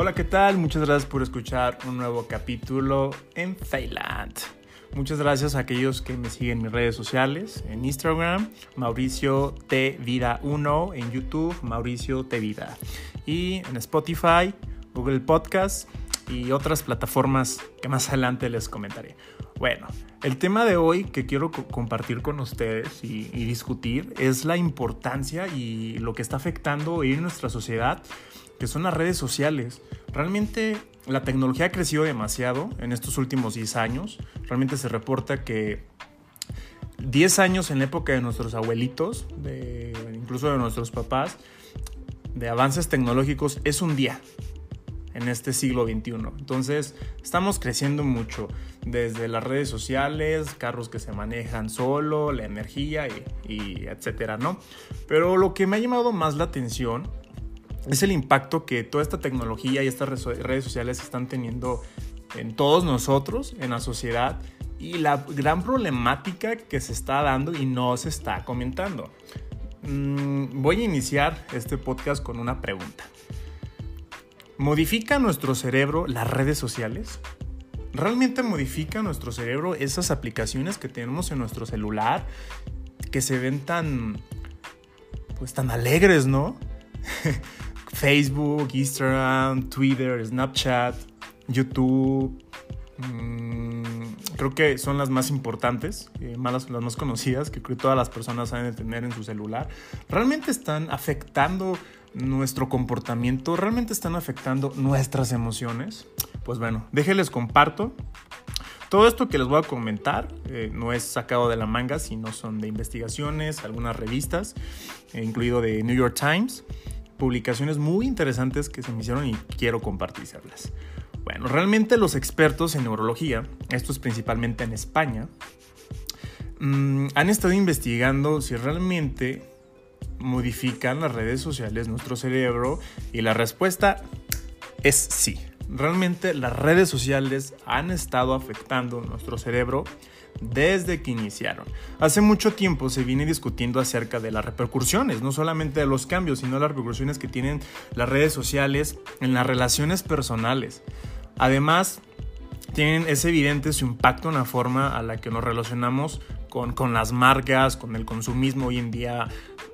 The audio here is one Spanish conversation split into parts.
Hola, ¿qué tal? Muchas gracias por escuchar un nuevo capítulo en Feyland. Muchas gracias a aquellos que me siguen en mis redes sociales, en Instagram, Mauricio T Vida 1, en YouTube, Mauricio T Vida, y en Spotify, Google Podcast y otras plataformas que más adelante les comentaré. Bueno, el tema de hoy que quiero compartir con ustedes y, discutir es la importancia y lo que está afectando en nuestra sociedad, que son las redes sociales. Realmente la tecnología ha crecido demasiado en estos últimos 10 años. Realmente se reporta que 10 años en la época de nuestros abuelitos, de, incluso de nuestros papás, de avances tecnológicos es un día en este siglo XXI. Entonces, estamos creciendo mucho, desde las redes sociales, carros que se manejan solo, la energía y, etcétera, ¿no? Pero lo que me ha llamado más la atención es el impacto que toda esta tecnología y estas redes sociales están teniendo en todos nosotros, en la sociedad, y la gran problemática que se está dando y no se está comentando. Mm, voy a iniciar este podcast con una pregunta. ¿Modifica nuestro cerebro las redes sociales? ¿Realmente modifica nuestro cerebro esas aplicaciones que tenemos en nuestro celular que se ven tan pues tan alegres, ¿no? Facebook, Instagram, Twitter, Snapchat, YouTube. Mm, creo que son las más importantes, eh, las más conocidas, que creo que todas las personas saben de tener en su celular. Realmente están afectando nuestro comportamiento realmente están afectando nuestras emociones? Pues bueno, déjenles comparto. Todo esto que les voy a comentar eh, no es sacado de la manga, sino son de investigaciones, algunas revistas, eh, incluido de New York Times, publicaciones muy interesantes que se me hicieron y quiero compartirlas. Bueno, realmente los expertos en neurología, esto es principalmente en España, mm, han estado investigando si realmente modifican las redes sociales nuestro cerebro? Y la respuesta es sí. Realmente las redes sociales han estado afectando nuestro cerebro desde que iniciaron. Hace mucho tiempo se viene discutiendo acerca de las repercusiones, no solamente de los cambios, sino las repercusiones que tienen las redes sociales en las relaciones personales. Además, tienen, es evidente su impacto en la forma a la que nos relacionamos con, con las marcas, con el consumismo hoy en día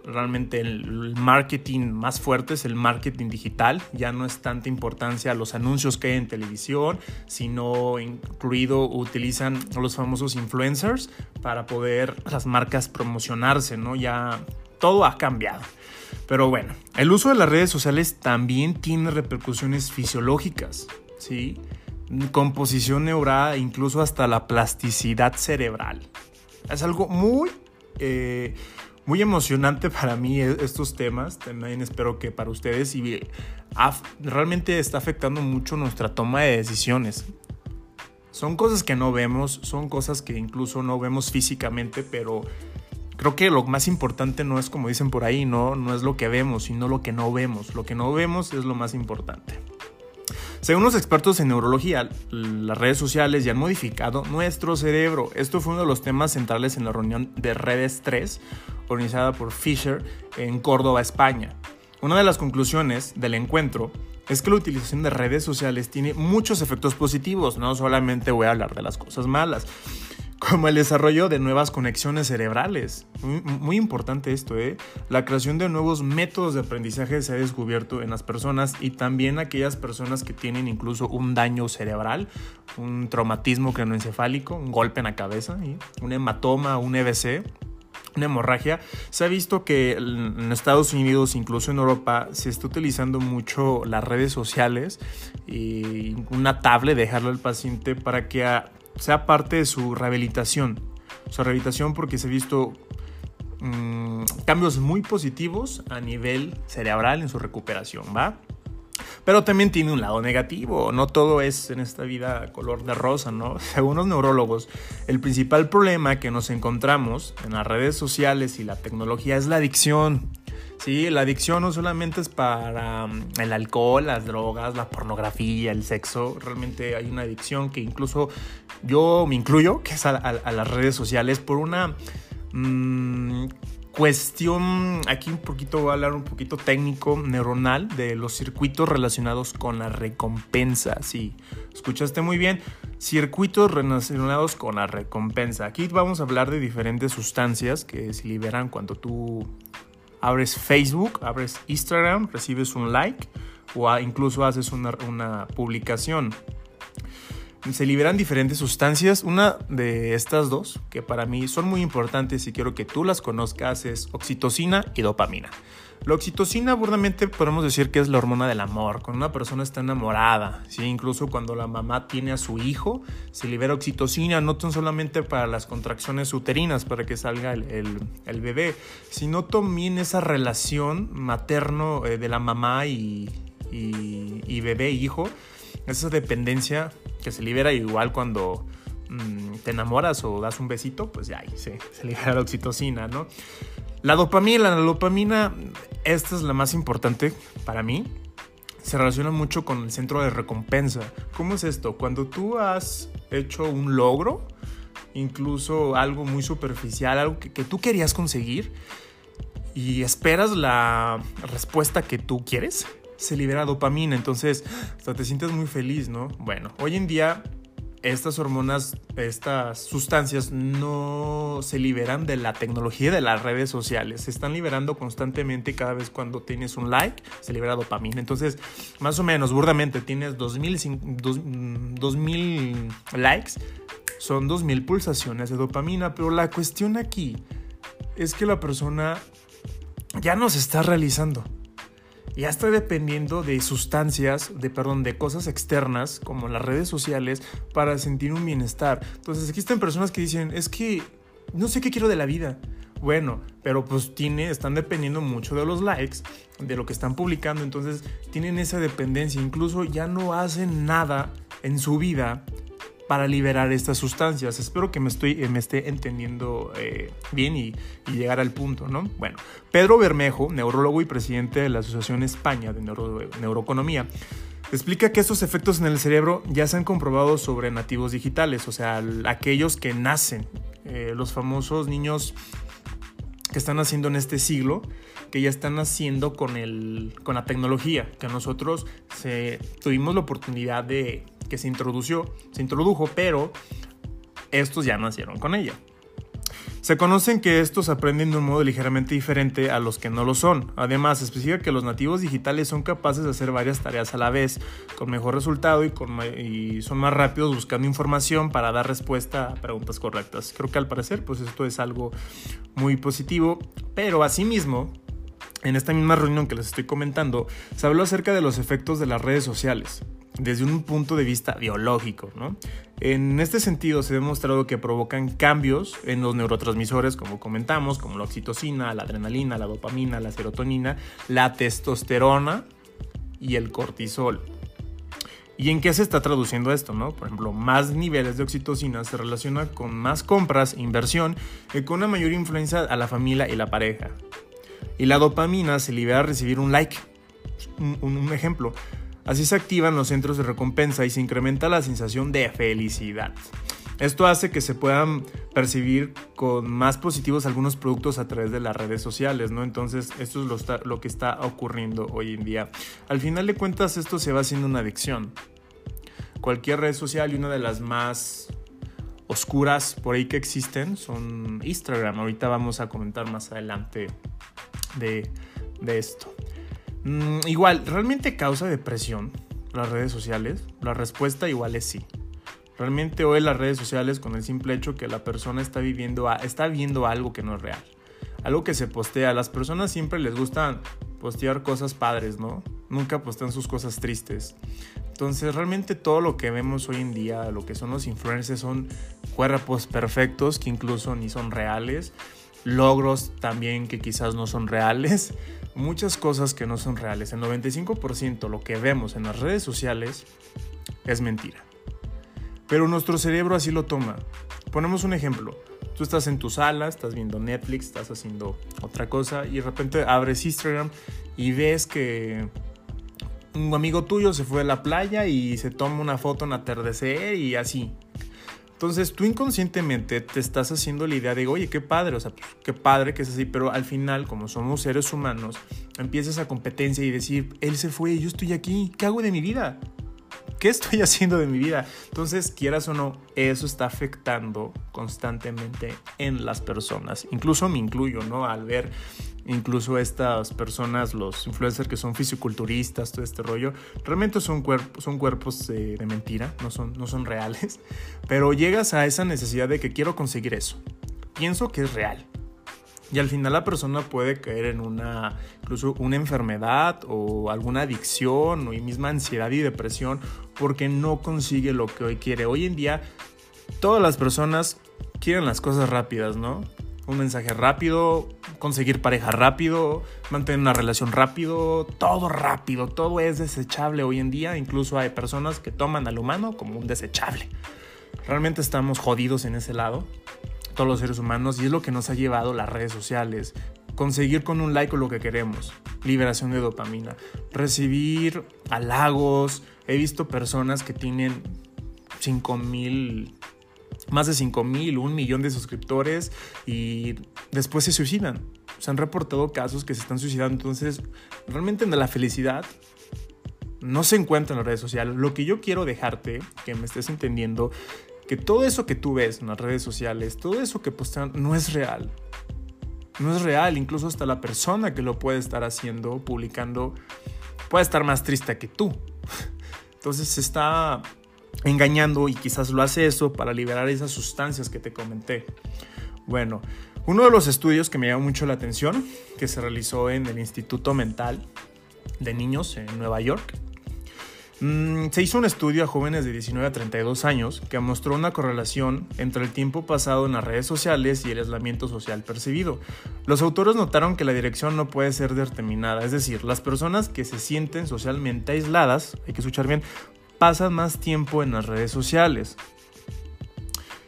realmente el marketing más fuerte es el marketing digital. Ya no es tanta importancia los anuncios que hay en televisión, sino incluido utilizan los famosos influencers para poder las marcas promocionarse, ¿no? Ya todo ha cambiado. Pero bueno, el uso de las redes sociales también tiene repercusiones fisiológicas, ¿sí? Composición neural, incluso hasta la plasticidad cerebral. Es algo muy... Eh, muy emocionante para mí e-, estos temas. También espero que para ustedes y realmente está afectando mucho nuestra toma de decisiones. Son cosas que no vemos, son cosas que incluso no vemos físicamente, pero creo que lo más importante no es como dicen por ahí, no, no es lo que vemos, sino lo que no vemos. Lo que no vemos es lo más importante. Según los expertos en neurología, las redes sociales ya han modificado nuestro cerebro. Esto fue uno de los temas centrales en la reunión de Redes 3, organizada por Fisher en Córdoba, España. Una de las conclusiones del encuentro es que la utilización de redes sociales tiene muchos efectos positivos, no solamente voy a hablar de las cosas malas como el desarrollo de nuevas conexiones cerebrales. Muy, importante esto, ¿eh? La creación de nuevos métodos de aprendizaje se ha descubierto en las personas y también aquellas personas que tienen incluso un daño cerebral, un traumatismo cranoencefálico, un golpe en la cabeza, un hematoma, un EBC, una hemorragia, se ha visto que en Estados Unidos, incluso en Europa, se está utilizando mucho las redes sociales y una tablet, dejarlo al paciente para que sea parte de su rehabilitación. Su rehabilitación porque se ha visto mm, cambios muy positivos a nivel cerebral en su recuperación, ¿va? Pero también tiene un lado negativo, no todo es en esta vida color de rosa, ¿no? Según los neurólogos, el principal problema que nos encontramos en las redes sociales y la tecnología es la adicción. Sí, la adicción no solamente es para mm, el alcohol, las drogas, la pornografía, el sexo. Realmente hay una adicción que incluso yo me incluyo, que es a, las redes sociales por una... Mm, cuestión, aquí un poquito voy a hablar un poquito técnico, neuronal, de los circuitos relacionados con la recompensa. Sí, escuchaste muy bien, circuitos relacionados con la recompensa. Aquí vamos a hablar de diferentes sustancias que se liberan cuando tú abres Facebook, abres Instagram, recibes un like o incluso haces una, una publicación se liberan diferentes sustancias. Una de estas dos, que para mí son muy importantes y quiero que tú las conozcas, es oxitocina y dopamina. La oxitocina, burdamente, podemos decir que es la hormona del amor. Cuando una persona está enamorada, ¿sí? incluso cuando la mamá tiene a su hijo, se libera oxitocina, no tan solamente para las contracciones uterinas, para que salga el, bebé, sino también esa relación materno eh, de la mamá y, y bebé-hijo, esa dependencia que se libera igual cuando mm, te enamoras o das un besito, pues ya ahí se, se libera la oxitocina, ¿no? La dopamina, la dopamina, esta es la más importante para mí. Se relaciona mucho con el centro de recompensa. ¿Cómo es esto? Cuando tú has hecho un logro, incluso algo muy superficial, algo que, que tú querías conseguir, y esperas la respuesta que tú quieres, se libera dopamina, entonces te sientes muy feliz, ¿no? Bueno, hoy en día estas hormonas, estas sustancias no se liberan de la tecnología de las redes sociales, se están liberando constantemente cada vez cuando tienes un like, se libera dopamina. Entonces, más o menos, burdamente, tienes 2000, 2000 likes, son 2000 pulsaciones de dopamina, pero la cuestión aquí es que la persona ya no se está realizando ya está dependiendo de sustancias, de perdón, de cosas externas como las redes sociales para sentir un bienestar. Entonces existen personas que dicen, es que no sé qué quiero de la vida. Bueno, pero pues están dependiendo mucho de los likes, de lo que están publicando, entonces tienen esa dependencia, incluso ya no hacen nada en su vida para liberar estas sustancias. Espero que me, estoy, me esté entendiendo eh, bien y, llegar al punto, ¿no? Bueno, Pedro Bermejo, neurólogo y presidente de la Asociación España de Neuroeconomía, explica que estos efectos en el cerebro ya se han comprobado sobre nativos digitales, o sea, aquellos que nacen, eh, los famosos niños que están haciendo en este siglo, que ya están haciendo con, el, con la tecnología, que nosotros tuvimos la oportunidad de que se introdució, se introdujo, pero estos ya nacieron con ella. Se conocen que estos aprenden de un modo ligeramente diferente a los que no lo son. Además, especifica que los nativos digitales son capaces de hacer varias tareas a la vez, con mejor resultado y, y son más rápidos buscando información para dar respuesta a preguntas correctas. Creo que al parecer, pues esto es algo muy positivo, pero asimismo, en esta misma reunión que les estoy comentando, se habló acerca de los efectos de las redes sociales desde un punto de vista biológico. ¿no? En este sentido se ha demostrado que provocan cambios en los neurotransmisores, como comentamos, como la oxitocina, la adrenalina, la dopamina, la serotonina, la testosterona y el cortisol. ¿Y en qué se está traduciendo esto? Por ejemplo, más niveles de oxitocina se relaciona con más compras, inversión y con una mayor influencia a la familia y la pareja. Y la dopamina se libera a recibir un like. Un ejemplo, Así se activan los centros de recompensa y se incrementa la sensación de felicidad. Esto hace que se puedan percibir con más positivos algunos productos a través de las redes sociales, ¿no? Entonces, esto es lo, que está ocurriendo hoy en día. Al final de cuentas, esto se va haciendo una adicción. Cualquier red social y una de las más oscuras por ahí que existen son Instagram. Ahorita vamos a comentar más adelante de, de esto. Mm, igual, ¿realmente causa depresión las redes sociales? La respuesta igual es sí. Realmente hoy las redes sociales con el simple hecho que la persona está viviendo, está viendo algo que no es real. Algo que se postea. A las personas siempre les gustan postear cosas padres, ¿no? Nunca postean sus cosas tristes. Entonces realmente todo lo que vemos hoy en día, lo que son los influencers son cuerpos perfectos que incluso ni son reales logros también que quizás no son reales, muchas cosas que no son reales. El 95% lo que vemos en las redes sociales es mentira. Pero nuestro cerebro así lo toma. Ponemos un ejemplo. Tú estás en tu sala, estás viendo Netflix, estás haciendo otra cosa y de repente abres Instagram y ves que un amigo tuyo se fue a la playa y se toma una foto en atardecer y así. Entonces tú inconscientemente te estás haciendo la idea de, oye, qué padre, o sea, pues, qué padre que es así, pero al final, como somos seres humanos, empiezas a competencia y decir, él se fue, yo estoy aquí, ¿qué hago de mi vida? ¿Qué estoy haciendo de mi vida? Entonces, quieras o no, eso está afectando constantemente en las personas. Incluso me incluyo, ¿no? Al ver incluso estas personas, los influencers que son fisiculturistas, todo este rollo, realmente son, cuerpos, son cuerpos de, de mentira, no son, no son reales. Pero llegas a esa necesidad de que quiero conseguir eso. Pienso que es real. Y al final la persona puede caer en una, incluso una enfermedad o alguna adicción o misma ansiedad y depresión porque no consigue lo que hoy quiere. Hoy en día todas las personas quieren las cosas rápidas, ¿no? Un mensaje rápido, conseguir pareja rápido, mantener una relación rápido, todo rápido, todo es desechable hoy en día. Incluso hay personas que toman al humano como un desechable. Realmente estamos jodidos en ese lado todos los seres humanos y es lo que nos ha llevado las redes sociales. Conseguir con un like lo que queremos, liberación de dopamina, recibir halagos. He visto personas que tienen 5 mil, más de 5 mil, un millón de suscriptores y después se suicidan. Se han reportado casos que se están suicidando. Entonces, realmente en la felicidad no se encuentra en las redes sociales. Lo que yo quiero dejarte, que me estés entendiendo, que todo eso que tú ves en las redes sociales, todo eso que postean, no es real. No es real, incluso hasta la persona que lo puede estar haciendo, publicando, puede estar más triste que tú. Entonces se está engañando y quizás lo hace eso para liberar esas sustancias que te comenté. Bueno, uno de los estudios que me llamó mucho la atención, que se realizó en el Instituto Mental de Niños en Nueva York, Mm, se hizo un estudio a jóvenes de 19 a 32 años que mostró una correlación entre el tiempo pasado en las redes sociales y el aislamiento social percibido. Los autores notaron que la dirección no puede ser determinada, es decir, las personas que se sienten socialmente aisladas, hay que escuchar bien, pasan más tiempo en las redes sociales.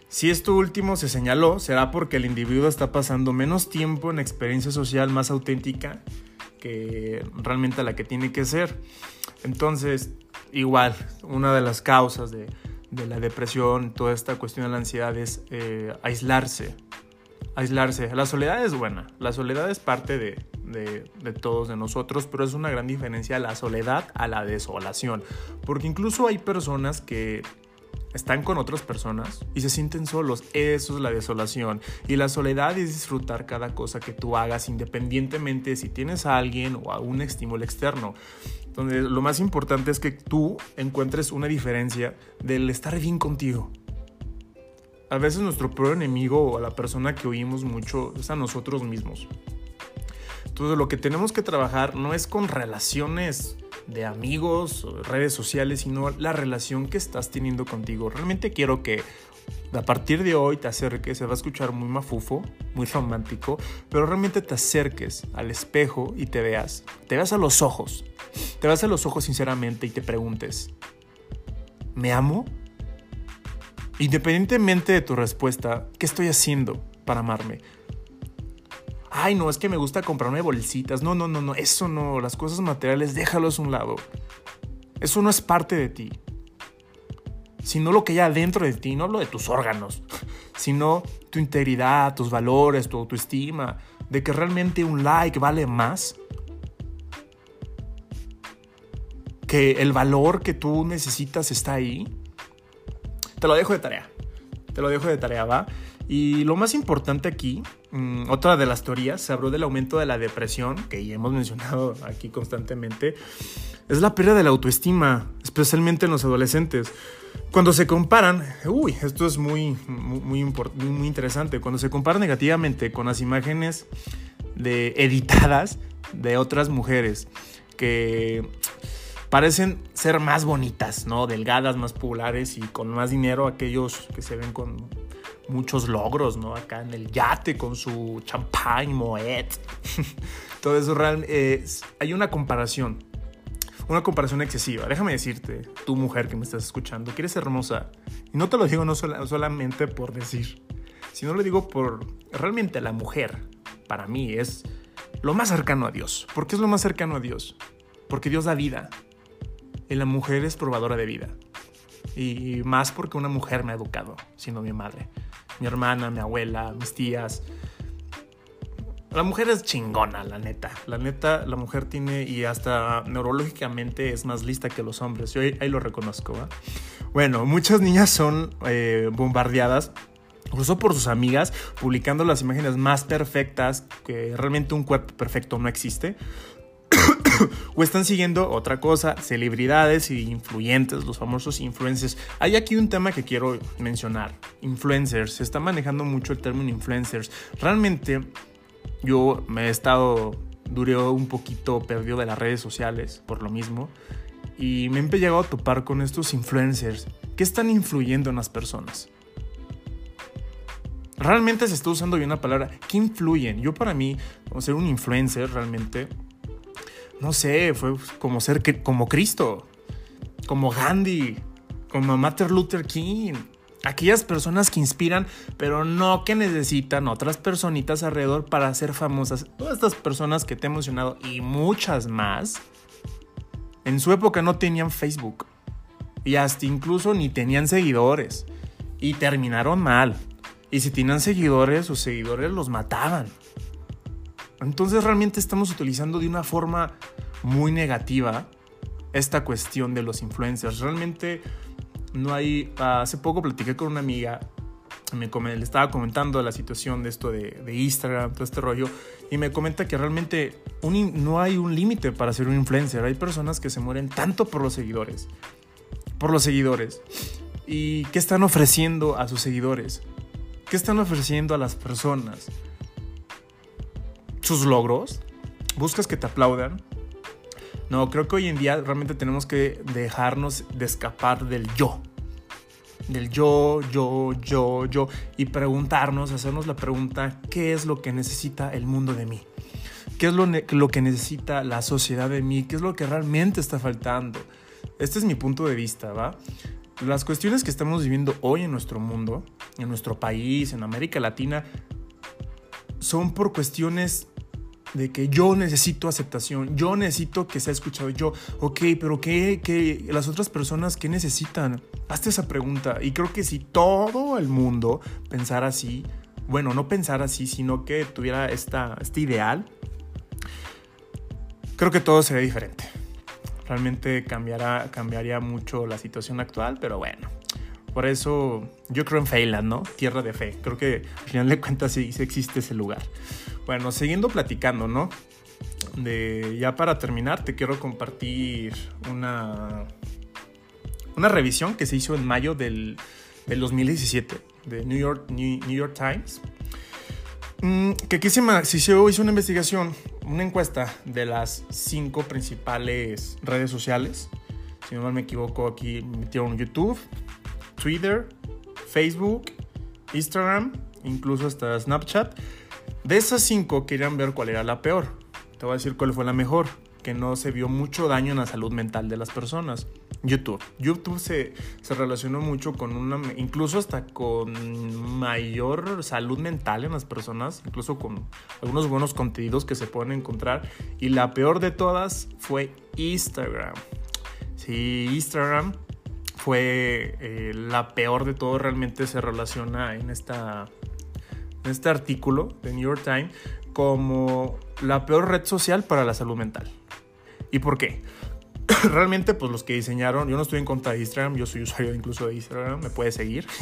Si esto último se señaló, será porque el individuo está pasando menos tiempo en experiencia social más auténtica que realmente la que tiene que ser. Entonces, igual, una de las causas de, la depresión, toda esta cuestión de la ansiedad es eh, aislarse. Aislarse. La soledad es buena. La soledad es parte de, de, todos de nosotros, pero es una gran diferencia la soledad a la desolación. Porque incluso hay personas que están con otras personas y se sienten solos. Eso es la desolación. Y la soledad es disfrutar cada cosa que tú hagas independientemente si tienes a alguien o a un estímulo externo. Entonces, lo más importante es que tú encuentres una diferencia del estar bien contigo. A veces nuestro peor enemigo o a la persona que oímos mucho es a nosotros mismos. Entonces lo que tenemos que trabajar no es con relaciones de amigos, redes sociales, sino la relación que estás teniendo contigo. Realmente quiero que a partir de hoy te acerques, se va a escuchar muy mafufo, muy romántico, pero realmente te acerques al espejo y te veas, te veas a los ojos, te veas a los ojos sinceramente y te preguntes, ¿me amo? Independientemente de tu respuesta, ¿qué estoy haciendo para amarme? ay, no, es que me gusta comprarme bolsitas. No, no, no, no, eso no, las cosas materiales déjalos a un lado. Eso no es parte de ti. Sino lo que hay adentro de ti, no lo de tus órganos, sino tu integridad, tus valores, tu autoestima, de que realmente un like vale más que el valor que tú necesitas está ahí. Te lo dejo de tarea. Te lo dejo de tarea, ¿va? Y lo más importante aquí, mm, otra de las teorías, se habló del aumento de la depresión, que ya hemos mencionado aquí constantemente, es la pérdida de la autoestima, especialmente en los adolescentes. Cuando se comparan, uy, esto es muy, muy, muy interesante, cuando se comparan negativamente con las imágenes de, editadas de otras mujeres que parecen ser más bonitas, ¿no? Delgadas, más populares y con más dinero, aquellos que se ven con muchos logros, ¿no? Acá en el yate con su champagne, moet. Todo eso real, eh, hay una comparación. Una comparación excesiva. Déjame decirte, tú mujer que me estás escuchando, que eres hermosa. Y no te lo digo no solamente por decir, sino lo digo por realmente la mujer, para mí, es lo más cercano a Dios. ¿Por qué es lo más cercano a Dios? Porque Dios da vida. Y la mujer es probadora de vida. Y más porque una mujer me ha educado, sino mi madre. Mi hermana, mi abuela, mis tías. La mujer es chingona, la neta. La neta, la mujer tiene y hasta neurológicamente es más lista que los hombres. Yo ahí, lo reconozco. Bueno, muchas niñas son eh, bombardeadas incluso por sus amigas, publicando las imágenes más perfectas, que realmente un cuerpo perfecto no existe. o están siguiendo otra cosa, celebridades y influyentes, los famosos influencers. Hay aquí un tema que quiero mencionar, influencers. Se está manejando mucho el término influencers. Realmente yo me he estado, duré un poquito perdido de las redes sociales por lo mismo. Y me he llegado a topar con estos influencers que están influyendo en las personas realmente se está usando bien la palabra. ¿Qué influyen? Yo para mí, ser un influencer realmente, no sé, fue como ser como Cristo, como Gandhi, como Martin Luther King. Aquellas personas que inspiran, pero no que necesitan otras personitas alrededor para ser famosas. Todas estas personas que te he mencionado y muchas más, en su época no tenían Facebook. Y hasta incluso ni tenían seguidores. Y terminaron mal. Y si tenían seguidores, sus seguidores los mataban. Entonces realmente estamos utilizando de una forma muy negativa esta cuestión de los influencers. Realmente no hay... Hace poco platiqué con una amiga, me le estaba comentando la situación de esto de, Instagram, todo este rollo, y me comenta que realmente no hay un límite para ser un influencer. Hay personas que se mueren tanto por los seguidores. Por los seguidores. ¿Y qué están ofreciendo a sus seguidores? ¿Qué están ofreciendo a las personas? ¿Sus logros? ¿Buscas que te aplaudan? No, creo que hoy en día realmente tenemos que dejarnos de escapar del yo. Del yo, yo, yo, yo. Y preguntarnos, hacernos la pregunta, ¿qué es lo que necesita el mundo de mí? ¿Qué es lo, lo que necesita la sociedad de mí? ¿Qué es lo que realmente está faltando? Este es mi punto de vista, ¿va? Las cuestiones que estamos viviendo hoy en nuestro mundo, en nuestro país, en América Latina, son por cuestiones de que yo necesito aceptación, yo necesito que sea escuchado, yo, ok, pero ¿qué, qué las otras personas qué necesitan? Hazte esa pregunta y creo que si todo el mundo pensara así, bueno, no pensara así, sino que tuviera esta, este ideal, creo que todo sería diferente realmente cambiará, cambiaría mucho la situación actual, pero bueno. Por eso yo creo en Feyland, ¿no? Tierra de fe. Creo que al final de cuentas sí, existe ese lugar. Bueno, siguiendo platicando, ¿no? De, ya para terminar, te quiero compartir una, una revisión que se hizo en mayo del, del 2017 de New York, New, York Times. Mm, que aquí se, se hizo una investigación una encuesta de las cinco principales redes sociales. Si no me equivoco, aquí metieron YouTube, Twitter, Facebook, Instagram, incluso hasta Snapchat. De esas cinco querían ver cuál era la peor. Te voy a decir cuál fue la mejor, que no se vio mucho daño en la salud mental de las personas. YouTube. YouTube se, relacionó mucho con una, incluso hasta con mayor salud mental en las personas, incluso con algunos buenos contenidos que se pueden encontrar. Y la peor de todas fue Instagram. Sí, Instagram fue eh, la peor de todo, realmente se relaciona en, esta, en este artículo de New York Times como la peor red social para la salud mental. ¿Y por qué? realmente, pues los que diseñaron, yo no estoy en contra de Instagram, yo soy usuario incluso de Instagram, me puede seguir.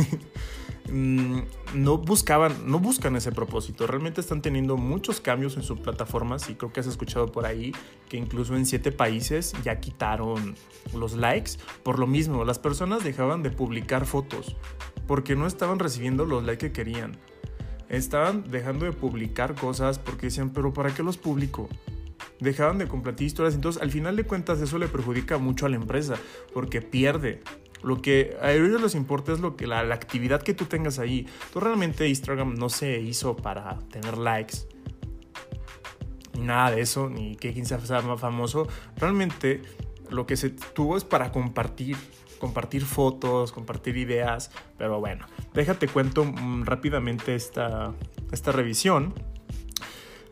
Mm, no buscaban, no buscan ese propósito. Realmente están teniendo muchos cambios en sus plataformas y creo que has escuchado por ahí que incluso en siete países ya quitaron los likes. Por lo mismo, las personas dejaban de publicar fotos porque no estaban recibiendo los likes que querían. Estaban dejando de publicar cosas porque decían, pero ¿para qué los publico? dejaban de compartir historias. Entonces, al final de cuentas, eso le perjudica mucho a la empresa porque pierde. Lo que a ellos les importa es lo que la, actividad que tú tengas ahí. Tú realmente Instagram no se hizo para tener likes. Ni nada de eso, ni que quien sea más famoso. Realmente lo que se tuvo es para compartir. Compartir fotos, compartir ideas. Pero bueno, déjate cuento mm, rápidamente esta, esta revisión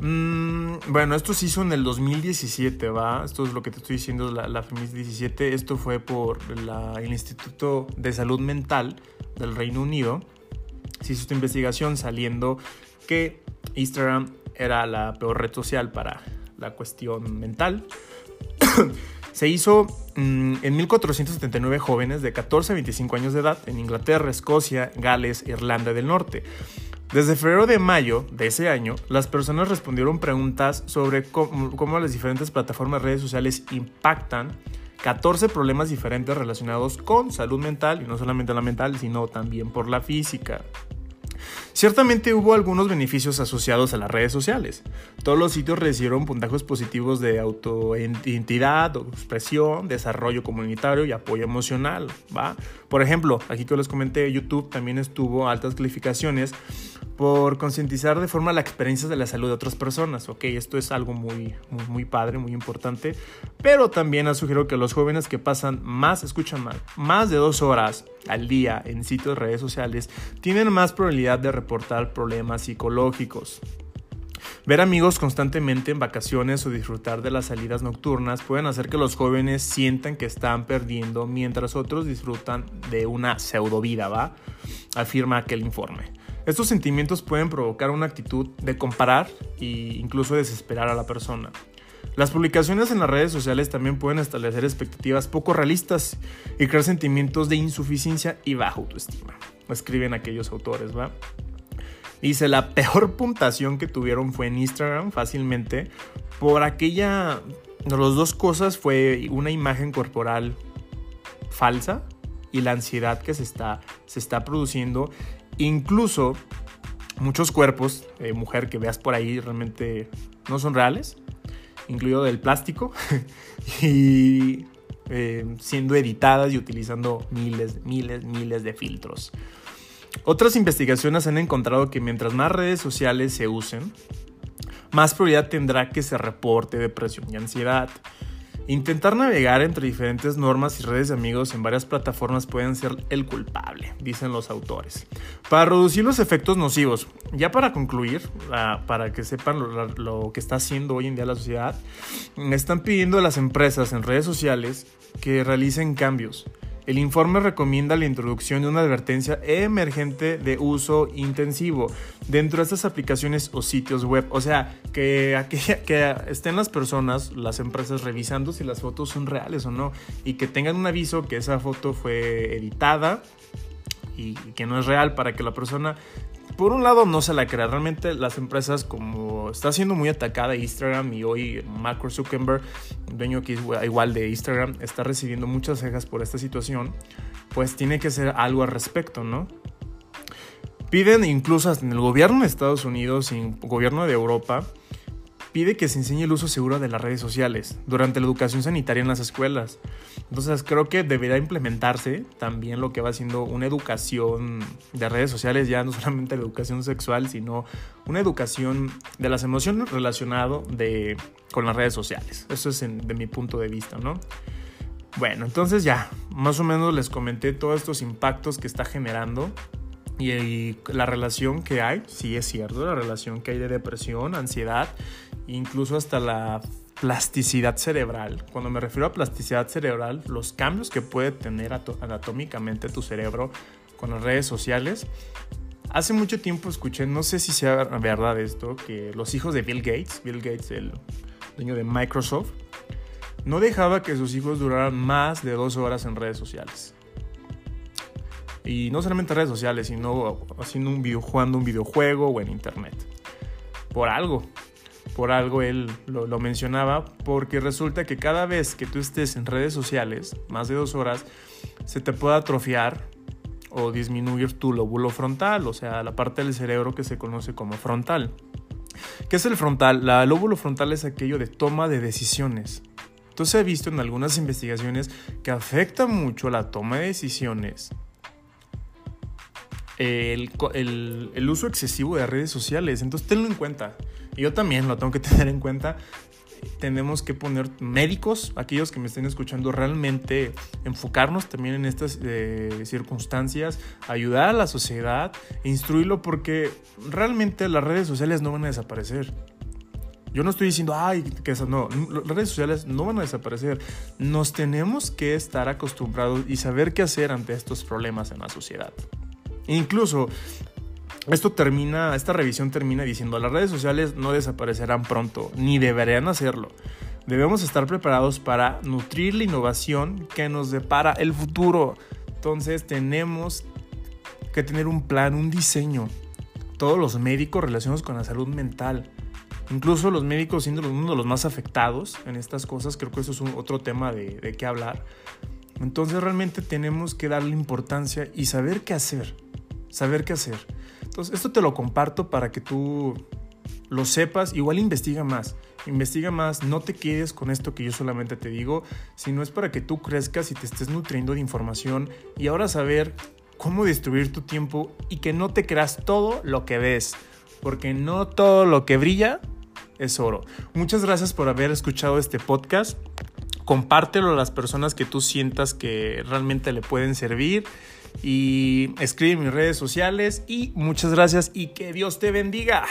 Mm, bueno, esto se hizo en el 2017, ¿va? Esto es lo que te estoy diciendo, la, la FEMIS 17. Esto fue por el Instituto de Salud Mental del Reino Unido. Se hizo esta investigación saliendo que Instagram era la peor red social para la cuestión mental. Se hizo mm, en 1479 jóvenes de 14 a 25 años de edad en Inglaterra, Escocia, Gales, Irlanda del Norte. Desde febrero de mayo de ese año, las personas respondieron preguntas sobre cómo, las diferentes plataformas de redes sociales impactan 14 problemas diferentes relacionados con salud mental, y no solamente la mental, sino también por la física. Ciertamente hubo algunos beneficios asociados a las redes sociales. Todos los sitios recibieron puntajes positivos de autoidentidad, expresión, desarrollo comunitario y apoyo emocional. ¿va? Por ejemplo, aquí que les comenté, YouTube también estuvo altas calificaciones por concientizar de forma la experiencia de la salud de otras personas. Ok, esto es algo muy, muy, padre, muy importante. Pero también ha sugerido que los jóvenes que pasan más, escuchan mal, más de dos horas al día en sitios de redes sociales tienen más probabilidad de reportar problemas psicológicos. Ver amigos constantemente en vacaciones o disfrutar de las salidas nocturnas pueden hacer que los jóvenes sientan que están perdiendo mientras otros disfrutan de una pseudo vida, ¿va? Afirma aquel informe. Estos sentimientos pueden provocar una actitud de comparar e incluso desesperar a la persona. Las publicaciones en las redes sociales también pueden establecer expectativas poco realistas y crear sentimientos de insuficiencia y baja autoestima. Escriben aquellos autores, ¿va? Dice, la peor puntuación que tuvieron fue en Instagram, fácilmente, por aquella... Las dos cosas fue una imagen corporal falsa y la ansiedad que se está, se está produciendo Incluso muchos cuerpos de mujer que veas por ahí realmente no son reales, incluido del plástico, y eh, siendo editadas y utilizando miles, miles, miles de filtros. Otras investigaciones han encontrado que mientras más redes sociales se usen, más probabilidad tendrá que se reporte depresión y ansiedad. Intentar navegar entre diferentes normas y redes de amigos en varias plataformas pueden ser el culpable, dicen los autores. Para reducir los efectos nocivos, ya para concluir, para que sepan lo, que está haciendo hoy en día la sociedad, están pidiendo a las empresas en redes sociales que realicen cambios el informe recomienda la introducción de una advertencia emergente de uso intensivo dentro de estas aplicaciones o sitios web. O sea, que, estén las personas, las empresas revisando si las fotos son reales o no y que tengan un aviso que esa foto fue editada y que no es real para que la persona por un lado no se la crea. Realmente las empresas como está siendo muy atacada Instagram y hoy Mark Zuckerberg, dueño que igual de Instagram, está recibiendo muchas cejas por esta situación, pues tiene que ser algo al respecto, ¿no? Piden incluso en el gobierno de Estados Unidos y el gobierno de Europa pide que se enseñe el uso seguro de las redes sociales durante la educación sanitaria en las escuelas. Entonces creo que debería implementarse también lo que va siendo una educación de redes sociales, ya no solamente la educación sexual, sino una educación de las emociones relacionado de, con las redes sociales. Eso es de mi punto de vista, ¿no? Bueno, entonces ya, más o menos les comenté todos estos impactos que está generando y, la relación que hay, sí es cierto, la relación que hay de depresión, ansiedad incluso hasta la plasticidad cerebral. Cuando me refiero a plasticidad cerebral, los cambios que puede tener anatómicamente tu cerebro con las redes sociales. Hace mucho tiempo escuché, no sé si sea verdad esto, que los hijos de Bill Gates, Bill Gates, el dueño de Microsoft, no dejaba que sus hijos duraran más de dos horas en redes sociales. Y no solamente en redes sociales, sino haciendo un video, jugando un videojuego o en internet. Por algo, por algo él lo, mencionaba, porque resulta que cada vez que tú estés en redes sociales, más de dos horas, se te puede atrofiar o disminuir tu lóbulo frontal, o sea, la parte del cerebro que se conoce como frontal. ¿Qué es el frontal? La lóbulo frontal es aquello de toma de decisiones. Entonces he visto en algunas investigaciones que afecta mucho la toma de decisiones el, el, uso excesivo de redes sociales. Entonces tenlo en cuenta. Yo también lo tengo que tener en cuenta. Tenemos que poner médicos, aquellos que me estén escuchando, realmente enfocarnos también en estas eh, circunstancias, ayudar a la sociedad, instruirlo, porque realmente las redes sociales no van a desaparecer. Yo no estoy diciendo, ay, que eso no, las redes sociales no van a desaparecer. Nos tenemos que estar acostumbrados y saber qué hacer ante estos problemas en la sociedad. Incluso esto termina, esta revisión termina diciendo, las redes sociales no desaparecerán pronto, ni deberían hacerlo. Debemos estar preparados para nutrir la innovación que nos depara el futuro. Entonces tenemos que tener un plan, un diseño. Todos los médicos relacionados con la salud mental, incluso los médicos siendo uno de los más afectados en estas cosas, creo que eso es otro tema de, de qué hablar. Entonces realmente tenemos que darle importancia y saber qué hacer, saber qué hacer. Entonces esto te lo comparto para que tú lo sepas, igual investiga más. Investiga más, no te quedes con esto que yo solamente te digo, sino es para que tú crezcas y te estés nutriendo de información y ahora saber cómo destruir tu tiempo y que no te creas todo lo que ves, porque no todo lo que brilla es oro. Muchas gracias por haber escuchado este podcast. Compártelo a las personas que tú sientas que realmente le pueden servir y escribe en mis redes sociales y muchas gracias y que Dios te bendiga.